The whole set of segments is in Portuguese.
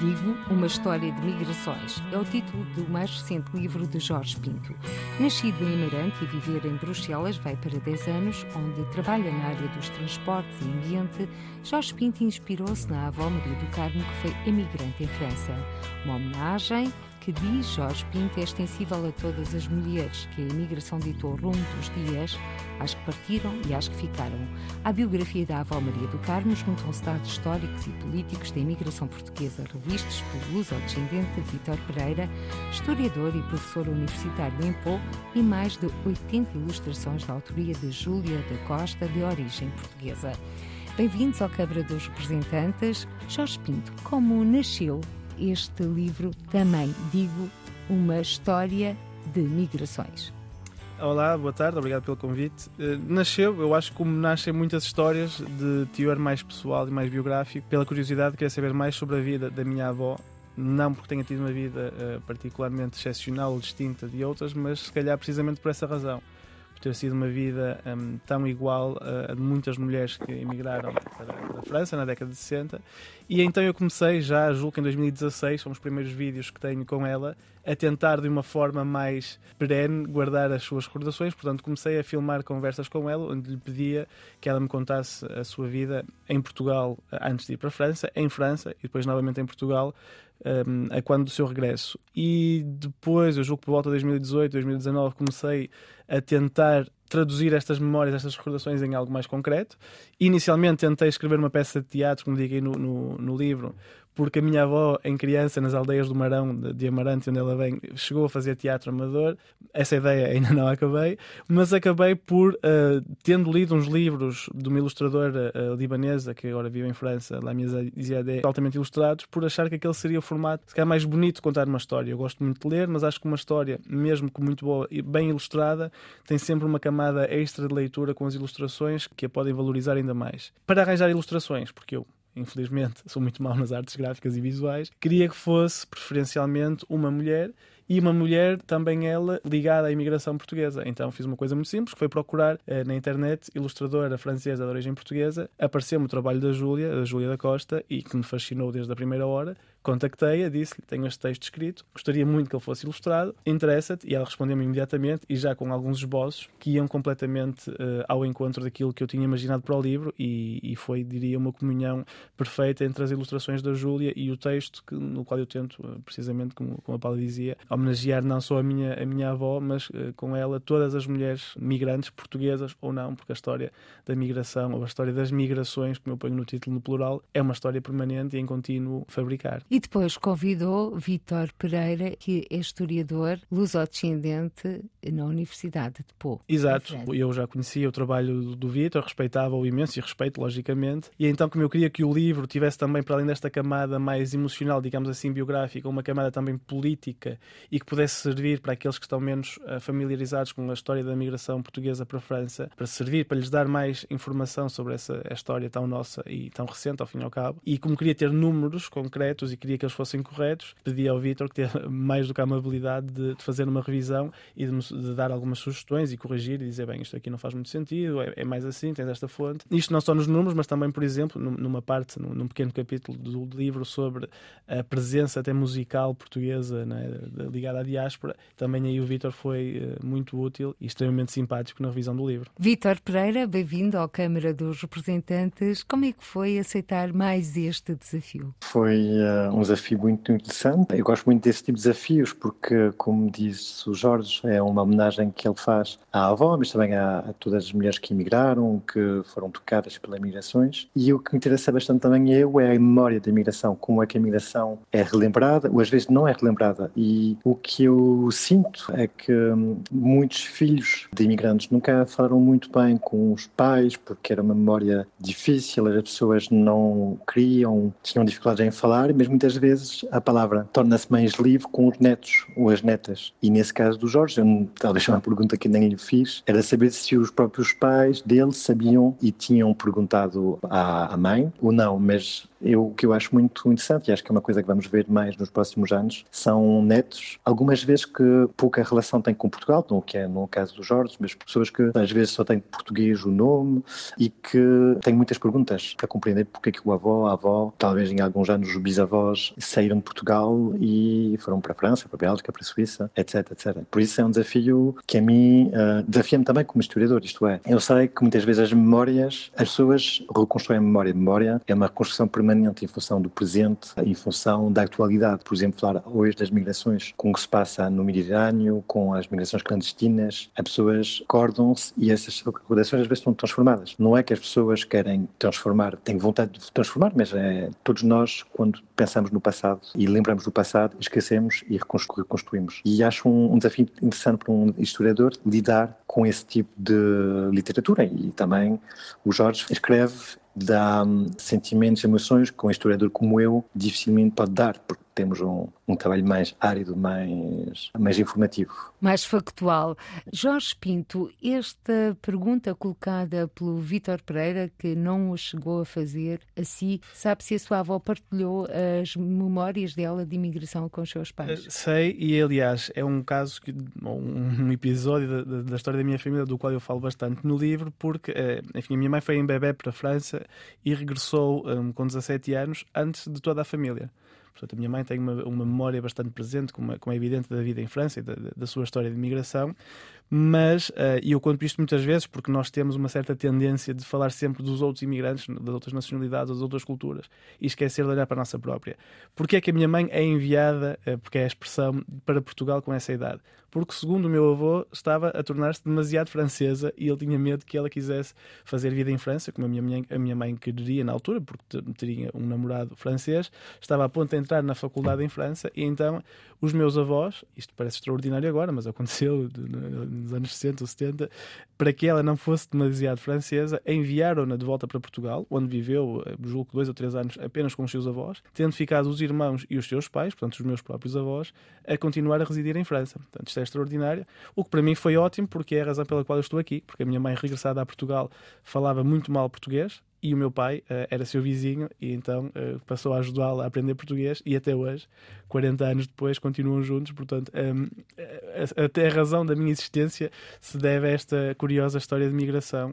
digo uma história de migrações. É o título do mais recente livro de Jorge Pinto. Nascido em Amarante e viver em Bruxelas, vai para 10 anos, onde trabalha na área dos transportes e ambiente. Jorge Pinto inspirou-se na avó Maria do Carmo, que foi emigrante em França. Uma homenagem que diz Jorge Pinto é extensível a todas as mulheres que a imigração ditou rumo dos dias, às que partiram e às que ficaram. À biografia da avó Maria do Carmo juntam-se dados históricos e políticos da imigração portuguesa, revistos pelo luso-descendente Vítor Pereira, historiador e professor universitário em Pô, e mais de 80 ilustrações da autoria de Júlia da Costa, de origem portuguesa. Bem-vindos ao Câmara dos Representantes. Jorge Pinto, como nasceu este livro também, digo, uma história de migrações. Olá, boa tarde, obrigado pelo convite. Uh, nasceu, eu acho, como nascem muitas histórias de teor mais pessoal e mais biográfico, pela curiosidade de querer saber mais sobre a vida da minha avó. Não porque tenha tido uma vida uh, particularmente excepcional ou distinta de outras, mas se calhar precisamente por essa razão ter sido uma vida um, tão igual a, a de muitas mulheres que emigraram para, para, a França na década de 60. E então eu comecei já, julgo que em 2016, são os primeiros vídeos que tenho com ela, a tentar de uma forma mais perene guardar as suas recordações. Portanto, comecei a filmar conversas com ela, onde lhe pedia que ela me contasse a sua vida em Portugal antes de ir para a França, em França e depois novamente em Portugal, um, a quando do seu regresso. E depois, eu julgo que por volta de 2018, 2019, comecei a tentar traduzir estas memórias, estas recordações em algo mais concreto. Inicialmente tentei escrever uma peça de teatro, como digo aí no, no, no livro, porque a minha avó, em criança, nas aldeias do Marão, de Amarante, onde ela vem, chegou a fazer teatro amador. Essa ideia ainda não acabei, mas acabei por, uh, tendo lido uns livros de uma ilustradora uh, libanesa, que agora vive em França, Lamia Ziadeh, altamente ilustrados, por achar que aquele seria o formato, se calhar, mais bonito de contar uma história. Eu gosto muito de ler, mas acho que uma história, mesmo que muito boa e bem ilustrada, tem sempre uma camada extra de leitura com as ilustrações que a podem valorizar ainda mais. Para arranjar ilustrações, porque eu infelizmente sou muito mau nas artes gráficas e visuais, queria que fosse preferencialmente uma mulher e uma mulher, também ela, ligada à imigração portuguesa. Então fiz uma coisa muito simples, que foi procurar eh, na internet ilustradora francesa de origem portuguesa. Apareceu-me o trabalho da Júlia, da Júlia da Costa, e que me fascinou desde a primeira hora. Contactei-a, disse-lhe: Tenho este texto escrito, gostaria muito que ele fosse ilustrado, interessa-te? E ela respondeu-me imediatamente, e já com alguns esboços que iam completamente uh, ao encontro daquilo que eu tinha imaginado para o livro, e, e, foi, diria, uma comunhão perfeita entre as ilustrações da Júlia e o texto, que, no qual eu tento, uh, precisamente como, como a Paula dizia, homenagear não só a minha, a minha avó, mas uh, com ela todas as mulheres migrantes, portuguesas ou não, porque a história da migração, ou a história das migrações, como eu ponho no título no plural, é uma história permanente e em contínuo fabricar. E depois convidou Vítor Pereira, que é historiador luso-descendente na Universidade de Pô. Exato, eu já conhecia o trabalho do Vítor, respeitava-o imenso e respeito, logicamente. E então, como eu queria que o livro tivesse também, para além desta camada mais emocional, digamos assim, biográfica, uma camada também política e que pudesse servir para aqueles que estão menos uh, familiarizados com a história da migração portuguesa para a França, para servir, para lhes dar mais informação sobre essa história tão nossa e tão recente, ao fim e ao cabo. E como queria ter números concretos e queria que eles fossem corretos, pedi ao Vítor que teve mais do que a amabilidade de, de fazer uma revisão e de, de, dar algumas sugestões e corrigir e dizer, bem, isto aqui não faz muito sentido, é, é, mais assim, tens esta fonte. Isto não só nos números, mas também, por exemplo, numa parte, num, num pequeno capítulo do livro sobre a presença até musical portuguesa né, ligada à diáspora, também aí o Vítor foi uh, muito útil e extremamente simpático na revisão do livro. Vítor Pereira, bem-vindo à Câmara dos Representantes. Como é que foi aceitar mais este desafio? Foi uh, um desafio muito interessante. Eu gosto muito desse tipo de desafios porque, como disse o Jorge, é uma homenagem que ele faz à avó, mas também a, a todas as mulheres que emigraram, que foram tocadas pelas migrações. E o que me interessa bastante também é, é a memória da imigração, como é que a imigração é relembrada, ou às vezes não é relembrada. E o que eu sinto é que hum, muitos filhos de imigrantes nunca falaram muito bem com os pais, porque era uma memória difícil, as pessoas não queriam, tinham dificuldades em falar, mesmo muitas vezes a palavra torna-se mais livre com os netos ou as netas. E nesse caso do Jorge, eu, talvez uma pergunta que nem lhe fiz, era saber se os próprios pais dele sabiam e tinham perguntado à, à mãe ou não, mas eu, o que eu acho muito interessante, e acho que é uma coisa que vamos ver mais nos próximos anos, são netos, algumas vezes que pouca relação têm com Portugal, não que é no caso do Jorge, mas pessoas que às vezes só têm português o nome e que têm muitas perguntas para compreender porque é que o avô, a avó, talvez em alguns anos os bisavós saíram de Portugal e foram para a França, para a Bélgica, para a Suíça, etc, etc. Por isso é um desafio que a mim uh, desafia-me também como historiador, isto é, eu sei que muitas vezes as memórias, as pessoas reconstroem a memória. A memória é uma construção permanente permanente em função do presente, em função da atualidade. Por exemplo, falar hoje das migrações, com o que se passa no Mediterrâneo, com as migrações clandestinas, as pessoas acordam-se e essas recordações às vezes estão transformadas. Não é que as pessoas querem transformar, têm vontade de transformar, mas é, todos nós, quando pensamos no passado e lembramos do passado, esquecemos e reconstruímos. E acho um, um desafio interessante para um historiador lidar com esse tipo de literatura e também o Jorge escreve dá hum, sentimentos, emoções que um historiador como eu dificilmente pode dar, porque temos um, um trabalho mais árido, mais, mais informativo. Mais factual. Jorge Pinto, esta pergunta colocada pelo Vítor Pereira, que não o chegou a fazer a si, sabe se a sua avó partilhou as memórias dela de imigração com os seus pais? Eh, sei, e aliás, é um caso, que, um episódio da, da, história da minha família do qual eu falo bastante no livro, porque, eh, enfim, a minha mãe foi em bebê para a França e regressou um, com 17 anos antes de toda a família. Portanto, a minha mãe tem uma, uma memória bastante presente, como, como é evidente, da vida em França e da, da sua história de imigração, mas, uh, e eu conto isto muitas vezes porque nós temos uma certa tendência de falar sempre dos outros imigrantes, das outras nacionalidades, das outras culturas, e esquecer de olhar para a nossa própria. Porquê é que a minha mãe é enviada, uh, porque é a expressão, para Portugal com essa idade? Porque, segundo o meu avô, estava a tornar-se demasiado francesa e ele tinha medo que ela quisesse fazer vida em França, como a minha mãe, a minha mãe queria na altura, porque teria um namorado francês, estava a ponto de entrar na faculdade em França, e então os meus avós, isto parece extraordinário agora, mas aconteceu nos anos 60 ou 70, para que ela não fosse demasiado francesa, enviaram-na de volta para Portugal, onde viveu, eh, julgo dois ou três anos, apenas com os seus avós, tendo ficado os irmãos e os seus pais, portanto os meus próprios avós, a continuar a residir em França. Portanto, isto é extraordinário, o que para mim foi ótimo, porque é a razão pela qual eu estou aqui, porque a minha mãe, regressada a Portugal, falava muito mal português, e o meu pai uh, era seu vizinho e então uh, passou a ajudá-lo a aprender português e até hoje, 40 anos depois, continuam juntos. Portanto, um, ehm, até a razão da minha existência se deve a esta curiosa história de migração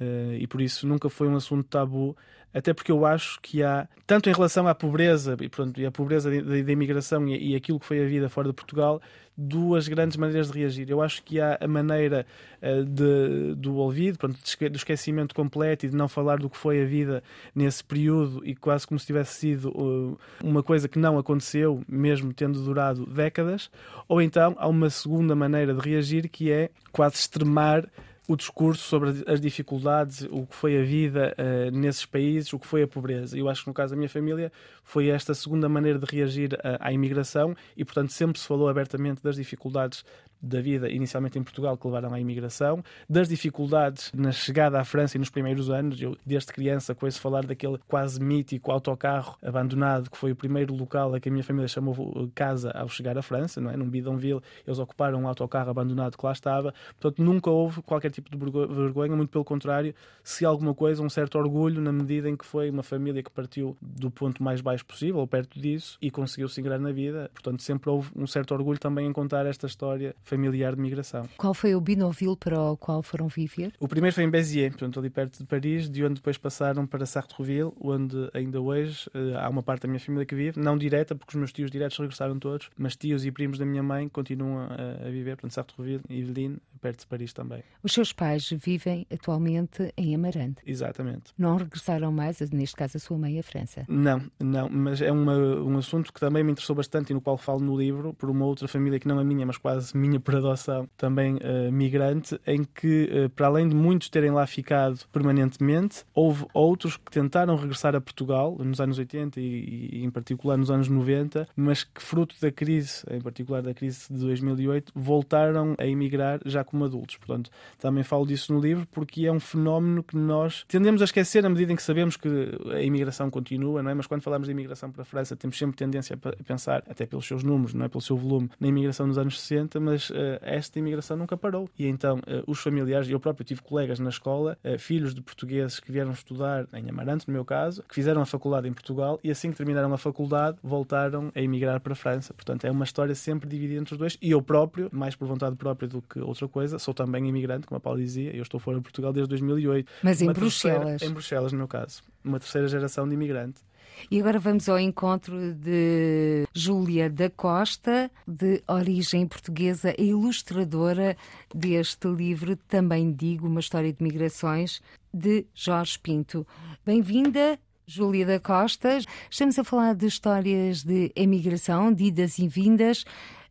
uh, e por isso nunca foi um assunto tabu até porque eu acho que há, tanto em relação à pobreza e, pronto, e à pobreza da imigração e, e aquilo que foi a vida fora de Portugal, duas grandes maneiras de reagir. Eu acho que há a maneira uh, de, do olvido, pronto, do esquecimento completo e de não falar do que foi a vida nesse período e quase como se tivesse sido uh, uma coisa que não aconteceu, mesmo tendo durado décadas. Ou então há uma segunda maneira de reagir que é quase extremar o discurso sobre as dificuldades, o que foi a vida uh, nesses países, o que foi a pobreza. Eu acho que no caso da minha família foi esta segunda maneira de reagir à, à imigração e, portanto, sempre se falou abertamente das dificuldades da vida, inicialmente em Portugal, que levaram à imigração, das dificuldades na chegada à França e nos primeiros anos. Eu, desde criança, conheço falar daquele quase mítico autocarro abandonado, que foi o primeiro local a que a minha família chamou casa ao chegar à França, não é? Num bidonville, eles ocuparam um autocarro abandonado que lá estava. Portanto, nunca houve qualquer tipo de vergonha, muito pelo contrário, se alguma coisa, um certo orgulho na medida em que foi uma família que partiu do ponto mais baixo possível, ou perto disso, e conseguiu se ingrar na vida. Portanto, sempre houve um certo orgulho também em contar esta história familiar de migração. Qual foi o Binoville para o qual foram viver? O primeiro foi em Béziers, portanto, ali perto de Paris, de onde depois passaram para Sartreville, onde ainda hoje uh, há uma parte da minha família que vive, não direta, porque os meus tios diretos regressaram todos, mas tios e primos da minha mãe continuam a, a viver, portanto, Sartreville e Yvelines, perto de Paris também. Os seus pais vivem atualmente em Amarante. Exatamente. Não regressaram mais, neste caso, a sua mãe à França? Não, não, mas é uma, um assunto que também me interessou bastante e no qual falo no livro, por uma outra família que não é minha, mas quase minha por adoção, também uh, migrante, em que, uh, para além de muitos terem lá ficado permanentemente, houve outros que tentaram regressar a Portugal nos anos 80 e, e em particular nos anos 90, mas que, fruto da crise, em particular da crise de 2008, voltaram a emigrar já com como adultos. Portanto, também falo disso no livro porque é um fenómeno que nós tendemos a esquecer na medida em que sabemos que a imigração continua, não é? Mas quando falamos de imigração para a França, temos sempre tendência a pensar, até pelos seus números, não é? Pelo seu volume, na imigração nos anos 60, mas esta imigração nunca parou. E então, uh, os familiares, eu próprio tive colegas na escola, uh, filhos de portugueses que vieram estudar em Amarante, no meu caso, que fizeram a faculdade em Portugal e assim que terminaram a faculdade voltaram a emigrar para a França. Portanto, é uma história sempre dividida entre os dois. E eu próprio, mais por vontade própria do que outra coisa, sou também imigrante, como a Paulo dizia. Eu estou fora de Portugal desde 2008. Mas em Bruxelas. Terceira, em Bruxelas, no meu caso. Uma terceira geração de imigrante. E agora vamos ao encontro de Júlia da Costa, de origem portuguesa, ilustradora deste livro, também digo, Uma História de Migrações, de Jorge Pinto. Bem-vinda, Júlia da Costa. Estamos a falar de histórias de emigração, de idas e vindas.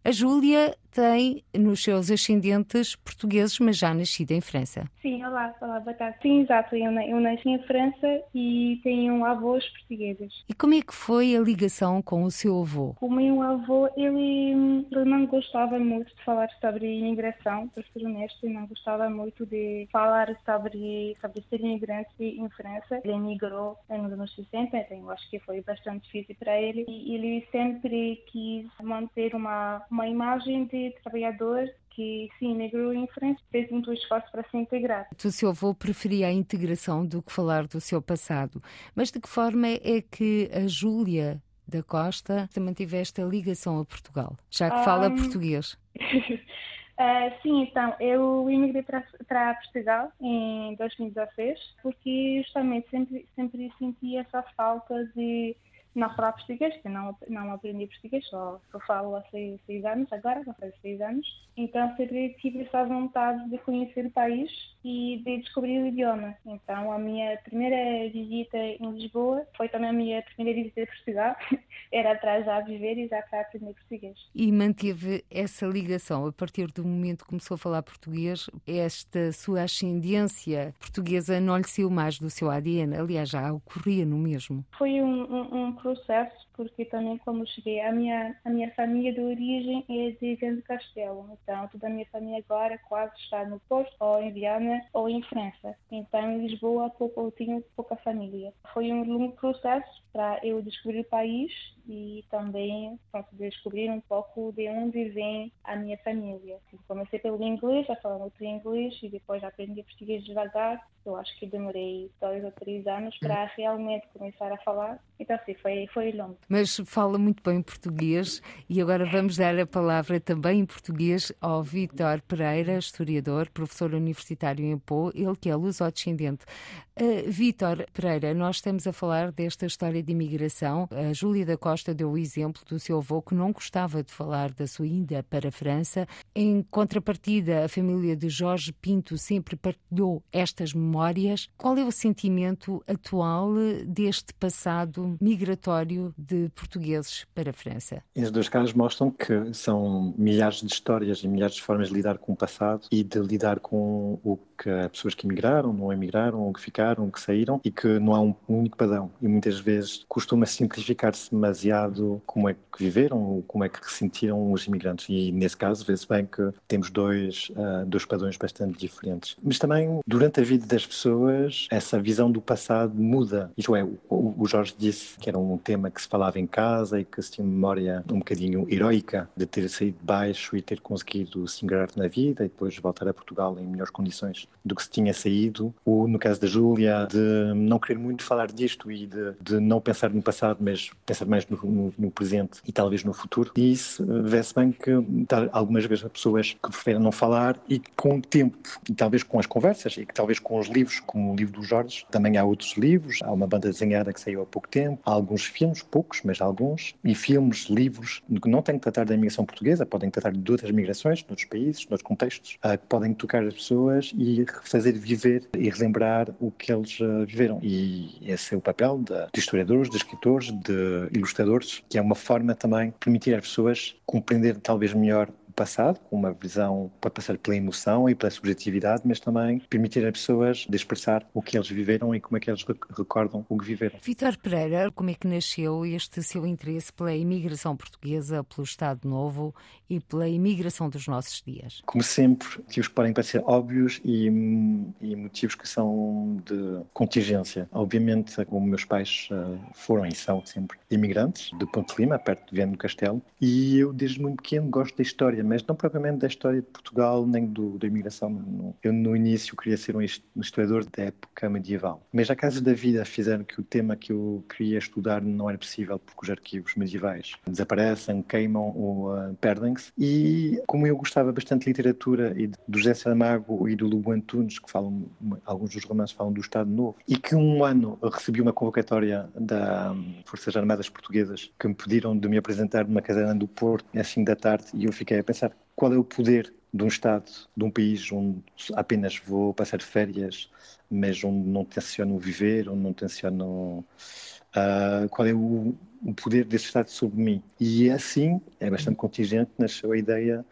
A Júlia tem nos seus ascendentes portugueses, mas já nascida em França. Sim, olá, olá, boa tarde. Sim, exato, eu, eu nasci em França e tenho avós portugueses. E como é que foi a ligação com o seu avô? O meu avô, ele, ele não gostava muito de falar sobre imigração, para ser honesto, não gostava muito de falar sobre, sobre ser imigrante em França. Ele emigrou nos anos 60, então eu acho que foi bastante difícil para ele e ele sempre quis manter uma, uma imagem de trabalhador que se imigrou em França, fez muito esforço para se integrar. O seu avô preferia a integração do que falar do seu passado. Mas de que forma é que a Júlia da Costa também tive esta ligação a Portugal, já que um... fala português? Uh, sim, então, eu imigrei para, para Portugal em 2016 porque justamente sempre, sempre senti essa falta de não falar português, que não, não aprendi português, só, só falo há seis, seis anos, agora já faz seis anos. Então sempre tive essa vontade de conhecer o país e de descobrir o idioma. Então a minha primeira visita em Lisboa foi também a minha primeira visita a Portugal. Era para já viver e já para aprender português. E manteve essa ligação a partir do momento que começou a falar português? Esta sua ascendência portuguesa não lhe saiu mais do seu ADN? Aliás, já ocorria no mesmo. Foi um, um, um processo, porque também quando cheguei, a minha, a minha família de origem é de Viana do Castelo, então toda a minha família agora quase está no Porto, ou em Viana, ou em França. Então em Lisboa pouco, eu tinha pouca família. Foi um longo processo para eu descobrir o país e também pronto, descobrir um pouco de onde vem a minha família. Comecei pelo inglês, a falar muito inglês e depois aprendi português devagar. Eu acho que demorei dois ou três anos para realmente começar a falar. Então, sim, foi, foi longo. Mas fala muito bem português e agora vamos dar a palavra também em português ao Vítor Pereira, historiador, professor universitário em Pô, ele que é luso-descendente. Uh, Pereira, nós estamos a falar desta história de imigração. A Júlia da Costa deu o exemplo do seu avô que não gostava de falar da sua ida para a França. Em contrapartida, a família de Jorge Pinto sempre partilhou estas memórias. Qual é o sentimento atual deste passado migratório de portugueses para a França? Estes dois casos mostram que são milhares de histórias e milhares de formas de lidar com o passado e de lidar com o que pessoas que emigraram, não emigraram, ou que ficaram, que saíram e que não há um único padrão. E muitas vezes costuma simplificar-se demasiado como é que viveram, como é que ressentiram os imigrantes. E nesse caso vê-se bem que temos dois, uh, dois padrões bastante diferentes. Mas também, durante a vida das pessoas, essa visão do passado muda. Isto é, o, o Jorge disse que era um tema que se falava em casa e que se tinha memória um bocadinho heroica de ter saído de baixo e ter conseguido se ingrar na vida e depois voltar a Portugal em melhores condições do que se tinha saído. Ou, no caso da Júlia, de não querer muito falar disto e de, de não pensar no passado, mas pensar mais no, no, no presente e talvez no futuro. E isso eh, vê-se bem que algumas vezes há pessoas que preferem não falar e com o tempo, e talvez com as conversas, e que talvez com os livros, como o livro do Jorge, também há outros livros, há uma banda desenhada que saiu há pouco tempo, há alguns filmes, poucos, mas alguns, e filmes, livros, que não têm que tratar da imigração portuguesa, podem tratar de outras migrações, de outros países, de outros contextos, uh, que podem tocar as pessoas e fazer viver e relembrar o que eles uh, viveram. E esse é o papel de, de historiadores, de escritores, de ilustradores, que é uma forma também de permitir às pessoas compreender talvez melhor passado, com uma visão, pode passar pela emoção e pela subjetividade, mas também permitir às pessoas de expressar o que eles viveram e como é que eles recordam o que viveram. Vitor Pereira, como é que nasceu este seu interesse pela imigração portuguesa, pelo Estado Novo e pela imigração dos nossos dias? Como sempre, motivos que podem parecer óbvios e, e motivos que são de contingência. Obviamente, como meus pais uh, foram e são sempre imigrantes, de Ponte Lima, perto de Viana do Castelo, e eu desde muito pequeno gosto da história, mas não propriamente da história de Portugal nem do, da imigração. Eu no início queria ser um historiador da época medieval, mas a casa da vida fizeram que o tema que eu queria estudar não era possível porque os arquivos medievais desaparecem, queimam ou uh, perdem-se. E como eu gostava bastante de literatura e do José Saramago e do Lugo Antunes, que falam, alguns dos romances falam do Estado Novo, e que um ano recebi uma convocatória das um, Forças Armadas Portuguesas que me pediram de me apresentar numa caserna do Porto, às 5 da tarde, e eu fiquei a pensar qual é o poder de um Estado, de um país onde apenas vou passar férias, mas onde não tenciono viver, onde não tenciono. Uh, qual é o, o, poder desse Estado sobre mim? E assim, é bastante contingente, nasceu a ideia,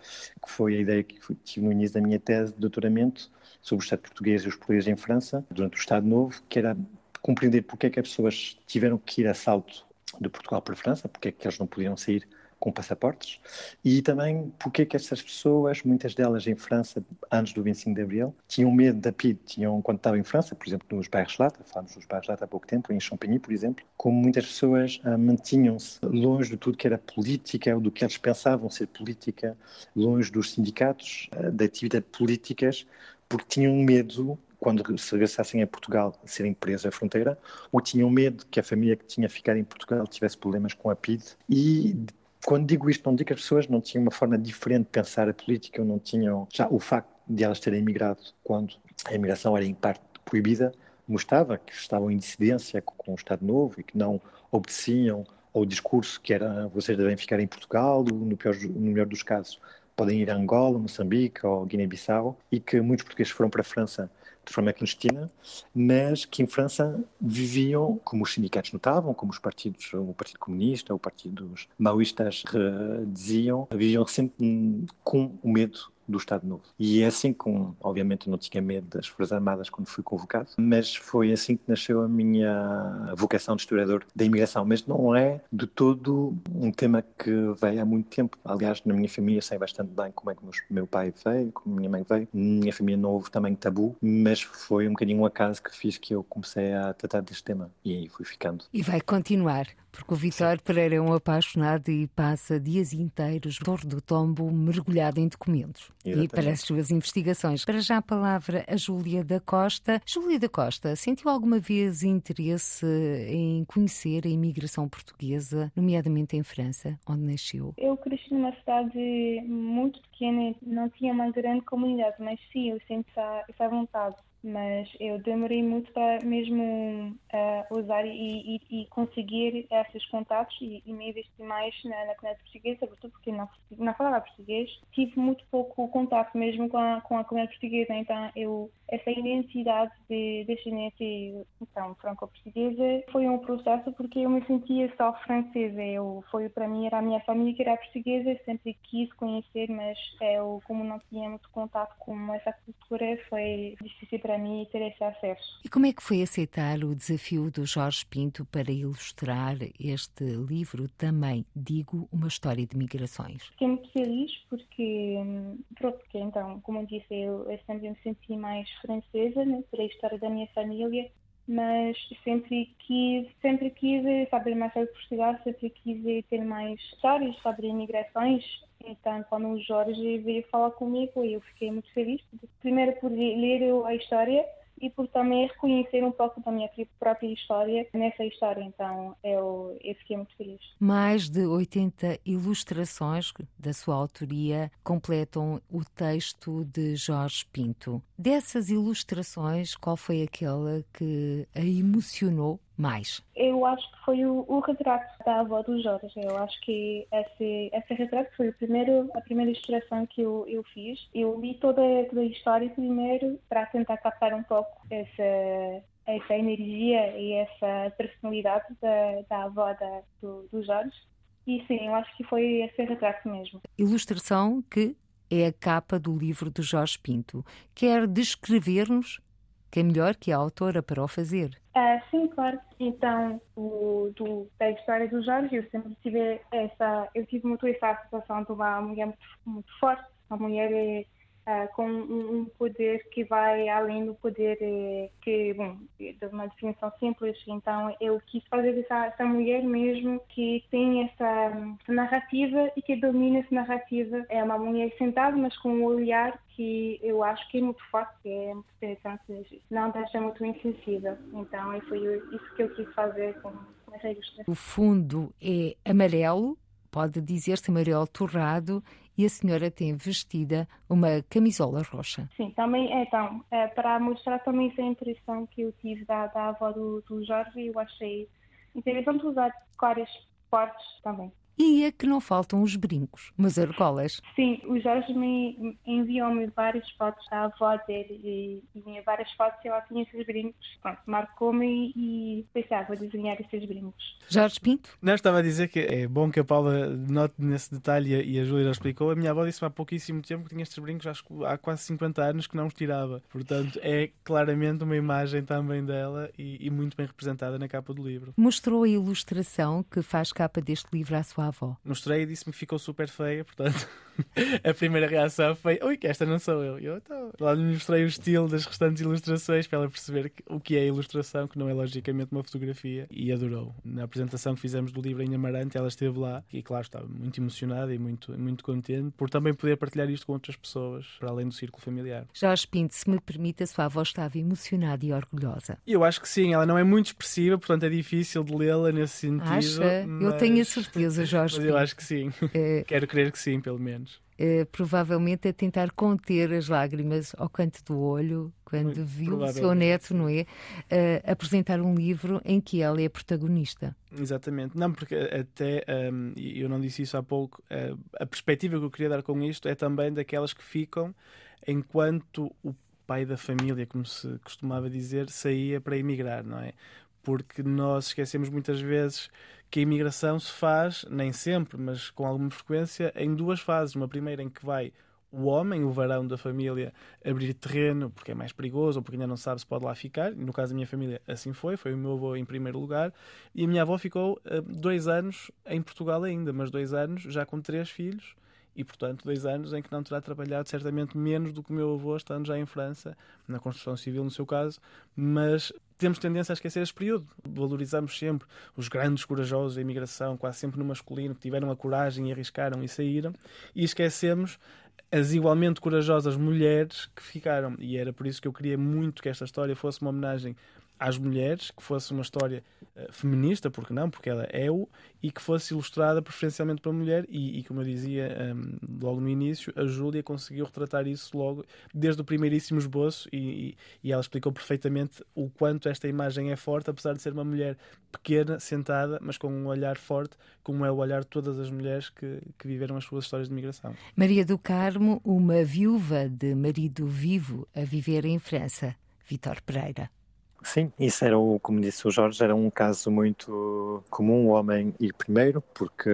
que foi a ideia que tive no início da minha tese de doutoramento sobre o Estado português e os portugueses em França, durante o Estado Novo, que era compreender porque é que as pessoas tiveram que ir a salto de Portugal para a França, porque é que eles não podiam sair com passaportes e também porque é que essas pessoas, muitas delas em França, antes do 25 de Abril, tinham medo da PID, tinham, quando estavam em França, por exemplo, nos bairros Lata, falámos dos bairros Lata há pouco tempo, em Champigny, por exemplo, como muitas pessoas ah, mantinham-se longe de tudo que era política, ou do que eles pensavam ser política, longe dos sindicatos, ah, de atividades políticas, porque tinham medo quando se regressassem a Portugal, serem presos à fronteira, ou tinham medo que a família que tinha ficado em Portugal tivesse problemas com a PID e quando digo isto, não digo que as pessoas não tinham uma forma diferente de pensar a política, ou não tinham. Já o facto de elas terem emigrado quando a imigração era em parte proibida, mostrava que estavam em dissidência com o Estado Novo e que não obedeciam ao discurso que era vocês devem ficar em Portugal, no, pior, no melhor dos casos podem ir a Angola, Moçambique ou Guiné-Bissau e que muitos portugueses foram para a França de forma clandestina, mas que em França viviam, como os sindicatos notavam, como os partidos, o Partido Comunista, o Partido dos Maoístas diziam, viviam sempre com o medo do Estado Novo. E é assim com, obviamente, eu não tinha medo das Forças Armadas quando fui convocado, mas foi assim que nasceu a minha vocação de historiador da imigração. Mas não é de todo um tema que veio há muito tempo. Aliás, na minha família sei bastante bem como é que meu pai veio, como minha mãe veio. Minha família não houve também tabu, mas foi um bocadinho um acaso que fiz que eu comecei a tratar deste tema e aí fui ficando. E vai continuar porque o Vitor Pereira é um apaixonado e passa dias inteiros Torre do Tombo mergulhado em documentos Exatamente. e para as suas investigações. Para já a palavra a Júlia da Costa. Júlia da Costa, sentiu alguma vez interesse em conhecer a imigração portuguesa, nomeadamente em França, onde nasceu? Eu cresci numa cidade muito pequena, não tinha uma grande comunidade, mas sim, eu sinto essa, essa vontade mas eu demorei muito para mesmo uh, usar e, e, e, conseguir esses contatos e, e me investir mais na, na comunidade portuguesa, sobretudo porque não, não falava português. Tive muito pouco contato mesmo com a, com a comunidade portuguesa, então eu, essa identidade de descendência então, franco-portuguesa foi um processo porque eu me sentia só francesa. Eu, foi para mim, era a minha família que era portuguesa, sempre quis conhecer, mas eu, como não tinha muito contato com essa cultura, foi difícil para mim ter esse acesso. E como é que foi aceitar o desafio do Jorge Pinto para ilustrar este livro, também, digo, uma história de migrações? Fiquei muito feliz porque, pronto, porque então, como eu disse, eu, eu sempre me senti mais francesa, né, pela história da minha família, mas sempre quis, sempre quis saber mais sobre Portugal, sempre quis ter mais histórias sobre imigrações. Então, quando o Jorge veio falar comigo, eu fiquei muito feliz. Primeiro por ler a história e por também reconhecer um pouco da minha própria história nessa história. Então eu, eu fiquei muito feliz. Mais de 80 ilustrações da sua autoria completam o texto de Jorge Pinto. Dessas ilustrações, qual foi aquela que a emocionou mais? Eu acho que foi o, o, retrato da avó do Jorge. Eu acho que esse, esse retrato foi o primeiro, a primeira ilustração que eu, eu fiz. Eu li toda, toda a história primeiro para tentar captar um pouco essa, essa energia e essa personalidade da, da avó da, do, do Jorge. e sim, eu acho que foi esse retrato mesmo. Ilustração que é a capa do livro de Jorge Pinto. Quer descrever-nos quem melhor que a autora para o fazer? Uh, sim, claro. Então, o, do, da história do Jorge, eu sempre tive essa, eu tive muito essa situação de uma mulher muito, muito forte, uma mulher é, uh, com um, poder que vai além do poder uh, que, bom, de uma definição simples. Então, eu quis fazer essa, essa mulher mesmo que tem essa, essa, narrativa e que domina essa narrativa. É uma mulher sentada, mas com um olhar que eu acho que é muito forte, é muito interessante, não deixa muito insensível. Então, foi isso que eu quis fazer com, com essa ilustração. O fundo é amarelo, pode dizer-se amarelo torrado e a senhora tem vestida uma camisola roxa. Sim, também é então, é, para mostrar também essa impressão que eu tive da, da avó do, do Jorge, eu achei interessante usar cores fortes também. E é que não faltam os brincos, mas argolas. Sim, o Jorge me enviou-me várias fotos da avó dele e, e várias fotos e ela tinha esses brincos. Pronto, marcou-me e pensei, ah, vou desenhar esses brincos. Jorge Pinto? Não, estava a dizer que é bom que a Paula note nesse detalhe e a Júlia já explicou. A minha avó disse-me há pouquíssimo tempo que tinha estes brincos, acho que há quase 50 anos que não os tirava. Portanto, é claramente uma imagem também dela e, e muito bem representada na capa do livro. Mostrou a ilustração que faz capa deste livro à sua avó? Mostrei e disse-me que ficou super feia, portanto, a primeira reação foi: Ui, que esta não sou eu. E eu então, lá lhe mostrei o estilo das restantes ilustrações para ela perceber que, o que é a ilustração, que não é logicamente uma fotografia, e adorou. Na apresentação que fizemos do livro em Amarante, ela esteve lá e, claro, estava muito emocionada e muito, muito contente por também poder partilhar isto com outras pessoas, para além do círculo familiar. Jorge Pinto, se me permite, a sua avó estava emocionada e orgulhosa. Eu acho que sim, ela não é muito expressiva, portanto é difícil de lê-la nesse sentido. Acha? Mas... Eu tenho a certeza, Jorge mas eu acho que sim. É... Quero crer que sim, pelo menos. É, provavelmente a tentar conter as lágrimas ao canto do olho quando Muito viu o seu neto, não é? Uh, apresentar um livro em que ela é protagonista. Exatamente. Não, porque até, um, eu não disse isso há pouco, uh, a perspectiva que eu queria dar com isto é também daquelas que ficam enquanto o pai da família, como se costumava dizer, saía para emigrar, não é? Porque nós esquecemos muitas vezes que a imigração se faz, nem sempre, mas com alguma frequência, em duas fases. Uma primeira em que vai o homem, o varão da família, abrir terreno porque é mais perigoso ou porque ainda não sabe se pode lá ficar. No caso da minha família, assim foi. Foi o meu avô em primeiro lugar. E a minha avó ficou uh, dois anos em Portugal ainda, mas dois anos já com três filhos e, portanto, dois anos em que não terá trabalhado certamente menos do que o meu avô, estando já em França, na construção civil, no seu caso, mas temos tendência a esquecer este período. Valorizamos sempre os grandes corajosos da imigração, quase sempre no masculino, que tiveram a coragem e arriscaram e saíram, e esquecemos as igualmente corajosas mulheres que ficaram. E era por isso que eu queria muito que esta história fosse uma homenagem às mulheres, que fosse uma história uh, feminista, porque não, porque ela é o, e que fosse ilustrada preferencialmente para mulher, e, e como eu dizia um, ehm, logo no início, a Júlia conseguiu retratar isso logo, desde o primeiríssimo esboço, e, e, ela explicou perfeitamente o quanto esta imagem é forte, apesar de ser uma mulher pequena, sentada, mas com um olhar forte, como é o olhar de todas as mulheres que, que viveram as suas histórias de migração. Maria do Carmo, uma viúva de marido vivo a viver em França. Vitor Pereira. Sim, isso era, o, como disse o Jorge, era um caso muito comum o homem ir primeiro, porque,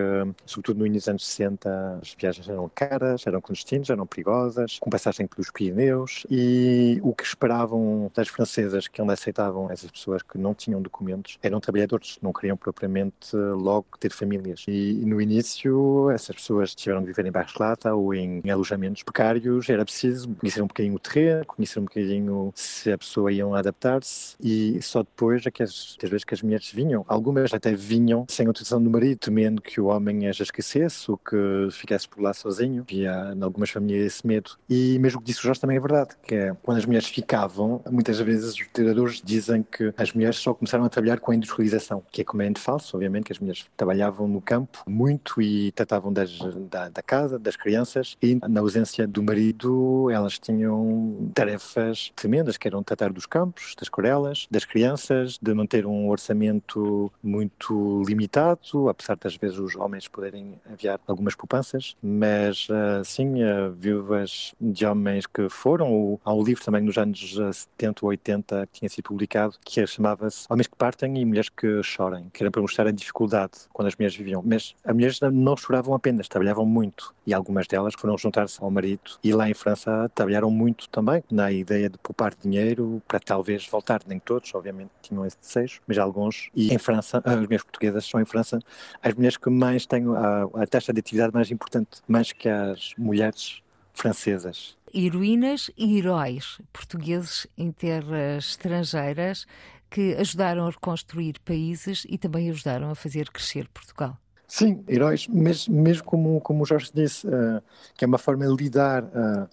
sobretudo no início dos anos 60, as viagens eram caras, eram clandestinas, eram perigosas, com passagem pelos Pirineus, e o que esperavam das francesas que ainda aceitavam essas pessoas que não tinham documentos eram trabalhadores, não queriam propriamente logo ter famílias. E, no início, essas pessoas tiveram de viver em bairros lata ou em, em alojamentos precários, era preciso conhecer um bocadinho o terreno, conhecer um bocadinho se a pessoa ia adaptar-se, e só depois é que as, às vezes que as mulheres vinham, algumas até vinham sem autorização do marido, temendo que o homem as esquecesse ou que ficasse por lá sozinho. Havia em algumas famílias esse medo. E mesmo que disse o Jorge também é verdade, que é quando as mulheres ficavam, muitas vezes os tiradores dizem que as mulheres só começaram a trabalhar com a industrialização, que é completamente falso, obviamente, que as mulheres trabalhavam no campo muito e tratavam das, da, da casa, das crianças, e na ausência do marido elas tinham tarefas tremendas, que eram tratar dos campos, das corelas, escolas, das crianças, de manter um orçamento muito limitado, apesar das vezes os homens poderem enviar algumas poupanças, mas uh, sim, uh, viúvas de homens que foram. Há um livro também nos anos 70 ou 80 que tinha sido publicado que chamava-se Homens que Partem e Mulheres que Chorem, que era para mostrar a dificuldade quando as mulheres viviam. Mas as mulheres não choravam apenas, trabalhavam muito e algumas delas foram juntar-se ao marido e lá em França trabalharam muito também na ideia de poupar dinheiro para talvez voltar. Nem todos, obviamente, tinham esse desejo, mas alguns. E em França, as mulheres portuguesas são em França as mulheres que mais têm a, a taxa de atividade mais importante, mais que as mulheres francesas. Heroínas e heróis portugueses em terras estrangeiras que ajudaram a reconstruir países e também ajudaram a fazer crescer Portugal. Sim, heróis, mas mesmo como, como o Jorge disse, uh, que é uma forma de lidar, uh,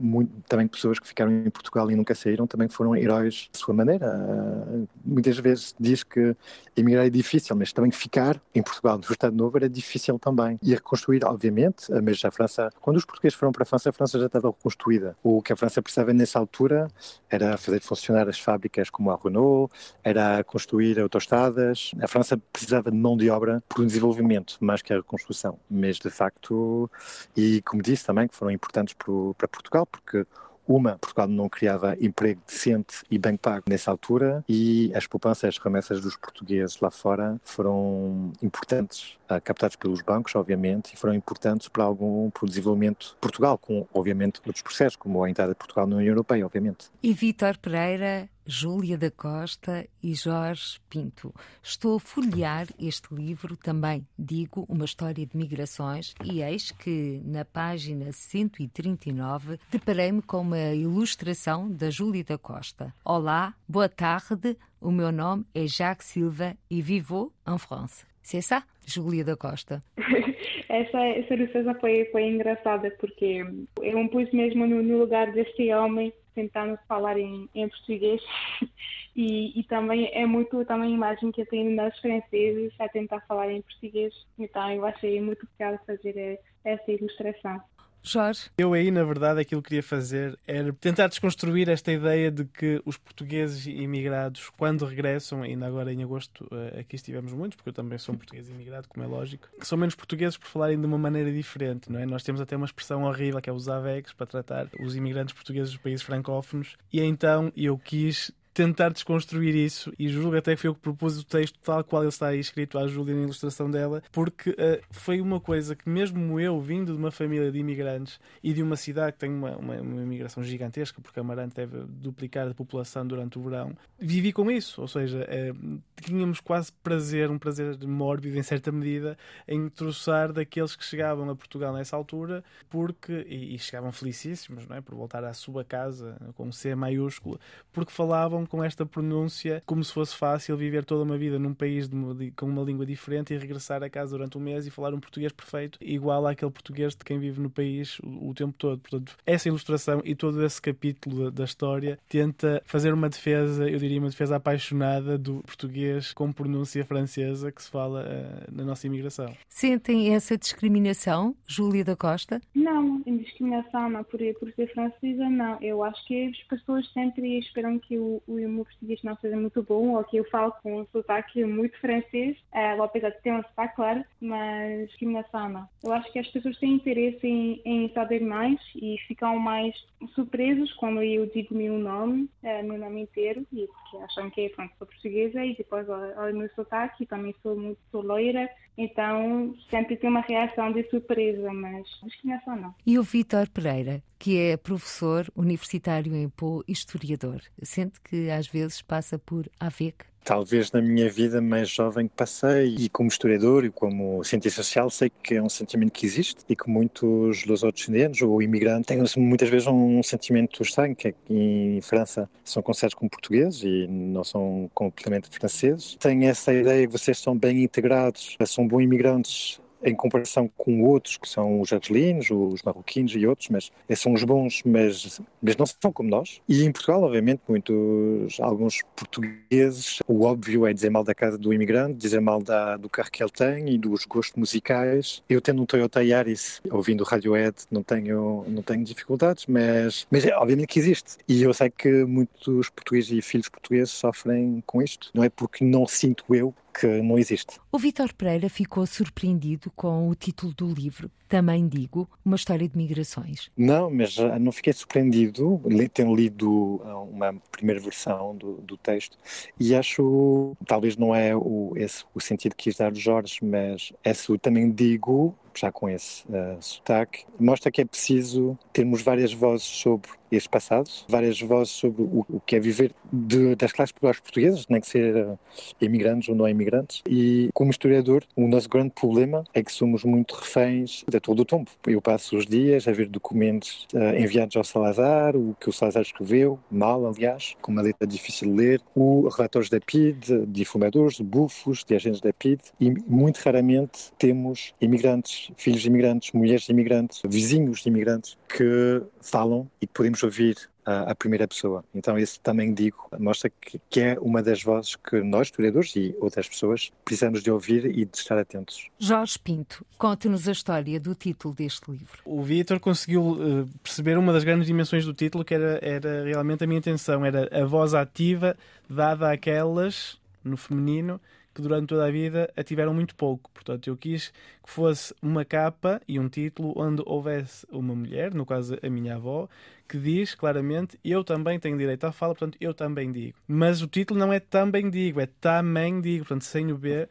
muito, também pessoas que ficaram em Portugal e nunca saíram também foram heróis de sua maneira. Uh, muitas vezes diz que emigrar é difícil, mas também ficar em Portugal, no Estado Novo, era difícil também. E reconstruir, obviamente, mas a França, quando os portugueses foram para a França, a França já estava reconstruída. O que a França precisava nessa altura era fazer funcionar as fábricas como a Renault, era construir autostradas. A França precisava de mão de obra para o desenvolvimento mais que a reconstrução. Mas, de facto, e como disse também, que foram importantes para Portugal, porque uma, Portugal não criava emprego decente e bem pago nessa altura e as poupanças, as remessas dos portugueses lá fora foram importantes, uh, captados pelos bancos, obviamente, e foram importantes para algum para o desenvolvimento de Portugal, com, obviamente, outros processos, como a entrada de Portugal na União Europeia, obviamente. E Vítor Pereira Júlia da Costa e Jorge Pinto. Estou a folhear este livro também, digo, uma história de migrações, e eis que na página 139 deparei-me com uma ilustração da Júlia da Costa. Olá, boa tarde, o meu nome é Jacques Silva e vivo em França. C'est ça, Júlia da Costa? essa, essa ilustração foi, foi engraçada porque eu me pus mesmo no, no lugar deste homem tentando falar em, em português e, e, também é muito também a imagem que eu tenho nas francesas a tentar falar em português então eu achei muito piada fazer eh, essa ilustração. Jorge? Eu aí, na verdade, aquilo que queria fazer era tentar desconstruir esta ideia de que os portugueses imigrados, quando regressam, ainda agora em agosto eh, aqui estivemos muitos, porque eu também sou um português imigrado, como é lógico, que são menos portugueses por falarem de uma maneira diferente, não é? Nós temos até uma expressão horrível que é os AVECs para tratar os imigrantes portugueses dos países francófonos, e então eu quis tentar desconstruir isso e julgo até que foi eu que propus o texto tal qual ele está aí escrito à Júlia na ilustração dela, porque uh, foi uma coisa que mesmo eu, vindo de uma família de imigrantes e de uma cidade que tem uma, uma, uma imigração gigantesca, porque Amarante deve duplicar a população durante o verão, vivi com isso, ou seja, uh, tínhamos quase prazer, um prazer mórbido em certa medida, em troçar daqueles que chegavam a Portugal nessa altura, porque, e, e chegavam felicíssimos, não é? por voltar à sua casa, com C maiúsculo, porque falavam com esta pronúncia como se fosse fácil viver toda uma vida num país de, de, com uma língua diferente e regressar a casa durante um mês e falar um português perfeito, igual àquele português de quem vive no país o, o tempo todo. Portanto, essa ilustração e todo esse capítulo da, da história tenta fazer uma defesa, eu diria uma defesa apaixonada do português com pronúncia francesa que se fala uh, na nossa imigração. Sentem essa discriminação, Júlia da Costa? Não, discriminação não, por, por ser francesa, não. Eu acho que as pessoas sempre esperam que o, o o meu português não seja muito bom, ou que eu falo com um sotaque muito francês, uh, apesar de ter um sotaque, claro, mas discriminação não. Eu acho que as pessoas têm interesse em, em saber mais e ficam mais surpresos quando eu digo meu nome, uh, meu nome inteiro, e que acham que pronto, sou portuguesa e depois olha o meu sotaque e também sou muito sou loira, então sempre tem uma reação de surpresa, mas discriminação não. E o Vítor Pereira, que é professor universitário em Pô historiador, sente que às vezes passa por AVEC? talvez na minha vida mais jovem que passei e como historiador e como cientista social sei que é um sentimento que existe e que muitos lusodescendentes ou imigrantes têm muitas vezes um sentimento estranho que em França são considerados como portugueses e não são completamente franceses. Têm essa ideia que vocês são bem integrados, são bons imigrantes em comparação com outros que são os argelinos, os marroquinos e outros, mas esses são os bons, mas, mas não são como nós. E em Portugal, obviamente, muitos, alguns portugueses, o óbvio é dizer mal da casa do imigrante, dizer mal da, do carro que ele tem e dos gostos musicais. Eu tendo um Toyota Yaris, ouvindo Radiohead, não tenho, não tenho dificuldades, mas, mas é, obviamente que existe. E eu sei que muitos portugueses e filhos portugueses sofrem com isto. Não é porque não sinto eu que não existe. O Vitor Pereira ficou surpreendido com o título do livro, também digo, uma história de migrações. Não, mas não fiquei surpreendido, tendo lido ah, uma primeira versão do, do texto, e acho, talvez não é o, esse o sentido que quis dar o Jorge, mas esse também digo, já com esse uh, sotaque, mostra que é preciso termos várias vozes sobre este passado, várias vozes sobre o, o que é viver de, das classes populares portuguesas, nem que ser imigrantes ou não imigrantes. E como historiador, o nosso grande problema é que somos muito reféns da Torre do Tombo. Eu passo os dias a ver documentos uh, enviados ao Salazar, o que o Salazar escreveu, mal, aliás, com uma letra difícil de ler, o relatórios da PID, de fumadores, de bufos, de agentes da PID, e muito raramente temos imigrantes filhos de imigrantes, mulheres de imigrantes, vizinhos de imigrantes que falam e podemos ouvir a, a primeira pessoa. Então, isso também digo, mostra que, que, é uma das vozes que nós, historiadores e outras pessoas, precisamos de ouvir e de estar atentos. Jorge Pinto, conte-nos a história do título deste livro. O Vitor conseguiu uh, perceber uma das grandes dimensões do título, que era, era realmente a minha intenção, era a voz ativa dada àquelas, no feminino, que durante toda a vida a tiveram muito pouco. Portanto, eu quis que fosse uma capa e um título onde houvesse uma mulher, no caso a minha avó, que diz claramente eu também tenho direito à fala, portanto eu também digo. Mas o título não é também digo, é também digo, portanto sem o B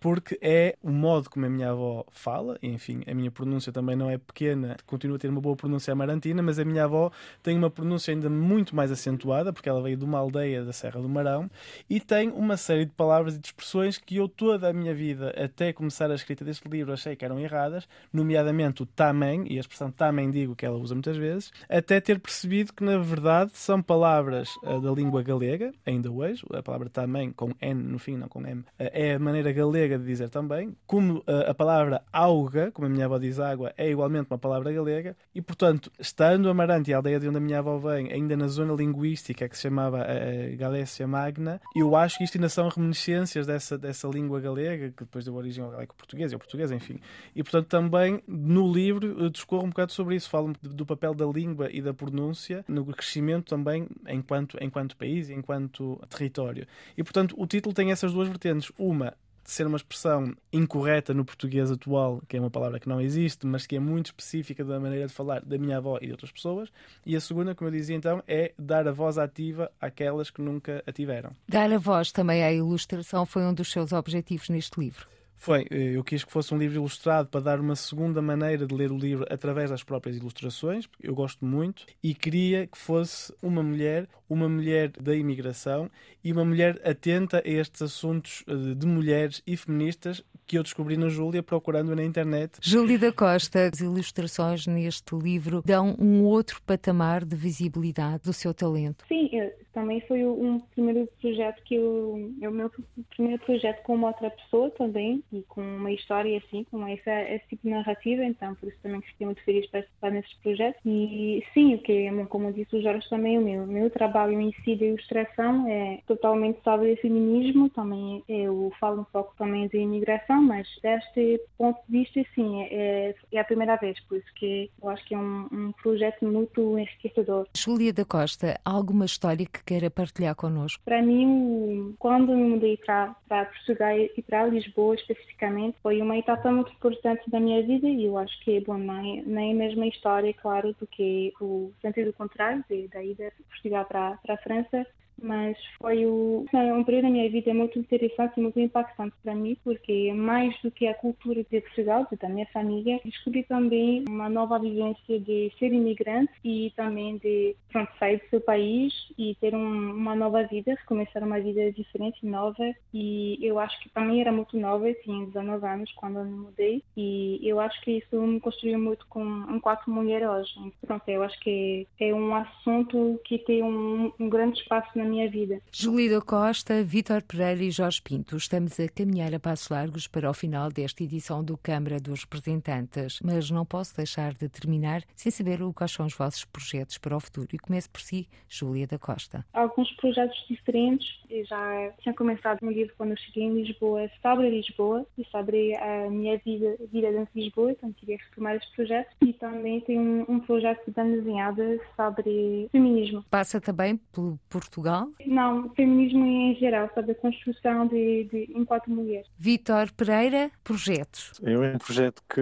porque é o modo como a minha avó fala, enfim, a minha pronúncia também não é pequena, continuo a ter uma boa pronúncia amarantina, mas a minha avó tem uma pronúncia ainda muito mais acentuada, porque ela veio de uma aldeia da Serra do Marão, e tem uma série de palavras e de expressões que eu toda a minha vida, até começar a escrita deste livro, achei que eram erradas, nomeadamente o também, e a expressão também digo que ela usa muitas vezes, até ter percebido que na verdade são palavras uh, da língua galega, ainda hoje, a palavra também com N no fim, não com M, uh, é a maneira galega de dizer também, como a, a palavra auga, como a minha avó diz água, é igualmente uma palavra galega, e portanto, estando Amarante, a aldeia de onde a minha avó vem, ainda na zona linguística que se chamava a, Galécia Magna, eu acho que isto ainda são reminiscências dessa, dessa língua galega, que depois deu origem ao galego português, ao português, enfim. E portanto, também no livro discorro um bocado sobre isso, falo do papel da língua e da pronúncia no crescimento também enquanto, enquanto país, enquanto território. E portanto, o título tem essas duas vertentes. Uma, de ser uma expressão incorreta no português atual, que é uma palavra que não existe, mas que é muito específica da maneira de falar da minha avó e de outras pessoas. E a segunda, como eu dizia então, é dar a voz ativa àquelas que nunca a tiveram. Dar a voz também à ilustração foi um dos seus objetivos neste livro. Foi, eh, eu quis que fosse um livro ilustrado para dar uma segunda maneira de ler o livro através das próprias ilustrações, porque eu gosto muito, e queria que fosse uma mulher, uma mulher da imigração e uma mulher atenta a estes assuntos eh, de mulheres e feministas que eu descobri na Júlia procurando na internet. Júlia da Costa, as ilustrações neste livro dão um outro patamar de visibilidade do seu talento. Sim, também foi um primeiro projeto que eu, é o meu primeiro projeto com uma outra pessoa também e com uma história assim, com essa, esse tipo de narrativa, então por isso também fiquei muito feliz de participar nesse projeto. E sim, o que é, como disse o Jorge também, o meu, meu trabalho em si de ilustração é totalmente sobre feminismo, também eu falo um pouco também de imigração, mas deste ponto de vista, sim, é, é a primeira vez, por isso que eu acho que é um, um projeto muito enriquecedor. Júlia da Costa, alguma história que queira partilhar connosco? Para mim, quando me mudei para, para Portugal e para Lisboa especificamente, foi uma etapa muito importante da minha vida e eu acho que bom, nem, nem a mesma história, claro, do que o sentido contrário, da ida de Portugal para, para a França, mas foi o, um período da minha vida muito interessante e muito impactante para mim, porque mais do que a cultura de Portugal, da minha família, descobri também uma nova vivência de ser imigrante e também de pronto, sair do seu país e ter um, uma nova vida, começar uma vida diferente, nova. E eu acho que também era muito nova, tinha 19 anos quando eu me mudei, e eu acho que isso me construiu muito com enquanto mulher hoje. Pronto, eu acho que é um assunto que tem um, um grande espaço na minha vida. Julida Costa, Vítor Pereira e Jorge Pinto, estamos a caminhar a passos largos para o final desta edição do Câmara dos Representantes, mas não posso deixar de terminar sem saber quais são os vossos projetos para o futuro. E começo por si, Júlia da Costa. Alguns projetos diferentes. Eu já tinha começado um livro quando eu cheguei em Lisboa, sobre Lisboa e sobre a minha vida, vida dentro de Lisboa, então queria retomar esse projeto. E também tem um, um projeto de desenhada sobre feminismo. Passa também por Portugal? Não, feminismo em geral, sobre a construção de, de enquanto mulher. Vítor Pereira, projetos. É um projeto que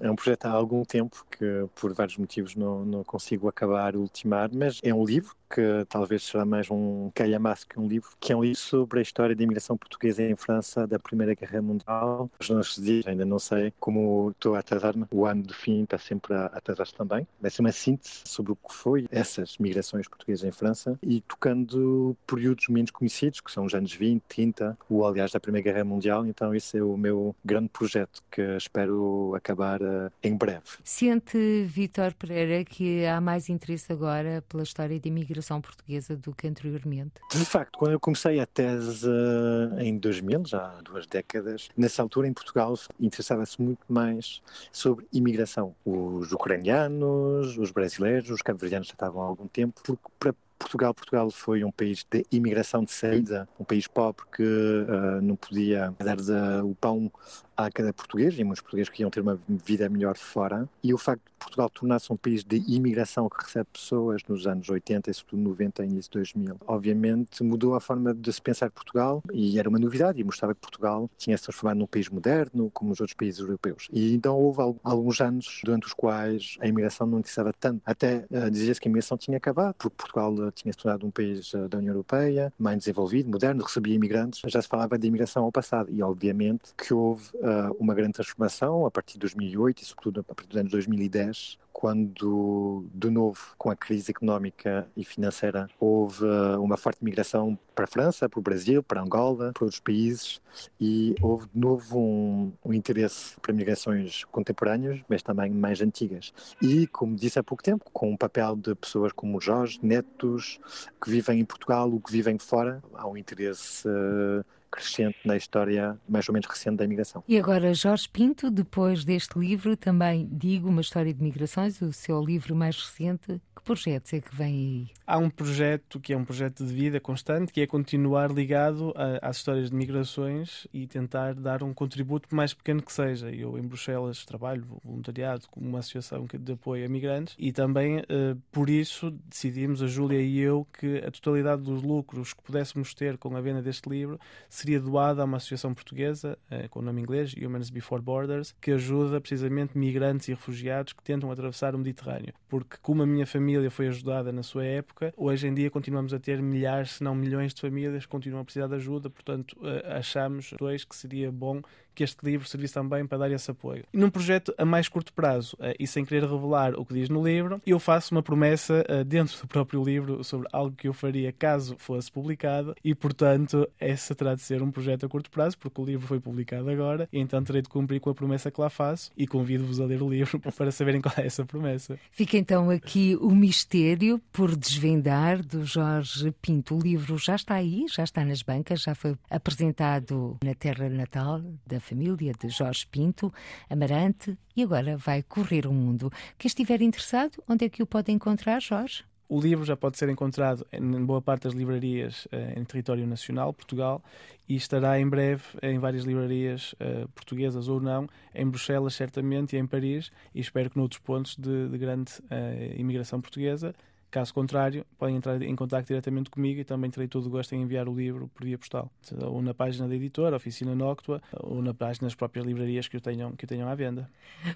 é um projeto há algum tempo que por vários motivos não, não consigo acabar, ultimar, mas é um livro que talvez será mais um calhamaço que um livro, que é um livro sobre a história da imigração portuguesa em França da Primeira Guerra Mundial. Os nossos dias, ainda não sei como estou a atrasar-me, o ano do fim está sempre a atrasar-se também. Vai ser uma síntese sobre o que foi essas migrações portuguesas em França e tocando períodos menos conhecidos, que são os anos 20, 30, ou aliás da Primeira Guerra Mundial. Então esse é o meu grande projeto que espero acabar uh, em breve. Sente, Vítor Pereira, que há mais interesse agora pela história da imigração portuguesa do que anteriormente? De facto, quando eu comecei a tese uh, em 2000, já há duas décadas, nessa altura em Portugal interessava-se muito mais sobre imigração. Os ucranianos, os brasileiros, os cabo-verdianos já estavam há algum tempo, porque para Portugal, Portugal foi um país de imigração de saída, um país pobre que uh, não podia dar o pão a cada português, e muitos portugueses queriam ter uma vida melhor fora, e o facto de Portugal tornar-se um país de imigração que recebe pessoas nos anos 80 e sobretudo 90 e início de 2000, obviamente mudou a forma de se pensar Portugal, e era uma novidade, e mostrava que Portugal tinha se transformado num país moderno, como os outros países europeus. E então houve alguns anos durante os quais a imigração não interessava tanto, até uh, dizia-se que a imigração tinha acabado, porque Portugal tinha se tornado um país uh, da União Europeia, mais desenvolvido, moderno, recebia imigrantes, já se falava de imigração ao passado, e obviamente que houve uh, uma grande transformação a partir de 2008 e sobretudo a partir dos anos 2010, quando, de novo, com a crise económica e financeira, houve uh, uma forte migração para a França, para o Brasil, para Angola, para outros países, e houve de novo um, um interesse para migrações contemporâneas, mas também mais antigas. E, como disse há pouco tempo, com o papel de pessoas como Jorge, netos, que vivem em Portugal ou que vivem fora, há um interesse. Uh, crescente na história mais ou menos recente da imigração. E agora, Jorge Pinto, depois deste livro, também digo uma história de migrações, o seu livro mais recente, que projetos é que vem aí? Há um projeto que é um projeto de vida constante, que é continuar ligado a, às histórias de migrações e tentar dar um contributo, por mais pequeno que seja. Eu, em Bruxelas, trabalho voluntariado com uma associação de apoio a migrantes e também, uh, por isso, decidimos, a Júlia e eu, que a totalidade dos lucros que pudéssemos ter com a venda deste livro seria doada a uma associação portuguesa, uh, com o nome inglês, Humans Before Borders, que ajuda precisamente migrantes e refugiados que tentam atravessar o Mediterrâneo. Porque, como a minha família foi ajudada na sua época, hoje em dia continuamos a ter milhares, se não milhões de famílias que continuam a precisar de ajuda, portanto, uh, achamos dois que seria bom que este livro servisse também para dar esse apoio. Num projeto a mais curto prazo, uh, e sem querer revelar o que diz no livro, eu faço uma promessa uh, dentro do próprio livro sobre algo que eu faria caso fosse publicado, e portanto, essa terá de ser um projeto a curto prazo, porque o livro foi publicado agora, e então terei de cumprir com a promessa que lá faço, e convido-vos a ler o livro para saberem qual é essa promessa. Fica então aqui o mistério por desvendar do Jorge Pinto. O livro já está aí, já está nas bancas, já foi apresentado na terra natal da família de Jorge Pinto, Amarante, e agora vai correr o mundo. Quem estiver interessado, onde é que o pode encontrar, Jorge? O livro já pode ser encontrado em boa parte das livrarias eh, em território nacional, Portugal, e estará em breve em várias livrarias uh, portuguesas ou não, em Bruxelas certamente e em Paris, e espero que noutros pontos de, de grande uh, imigração portuguesa Caso contrário, podem entrar em contato diretamente comigo e também terei todo o gosto em enviar o livro por via postal, ou na página da editora, Oficina Noctua, ou na página das próprias livrarias que o tenham, que o tenham à venda.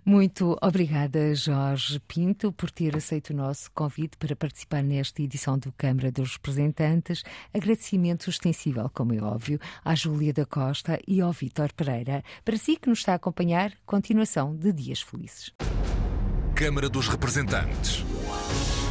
Muito obrigada, Jorge Pinto, por ter aceito o nosso convite para participar nesta edição do Câmara dos Representantes. Agradecimento extensível, como é óbvio, à Júlia da Costa e ao Vítor Pereira. Para si que nos está a acompanhar, continuação de dias felizes. Câmara dos Representantes.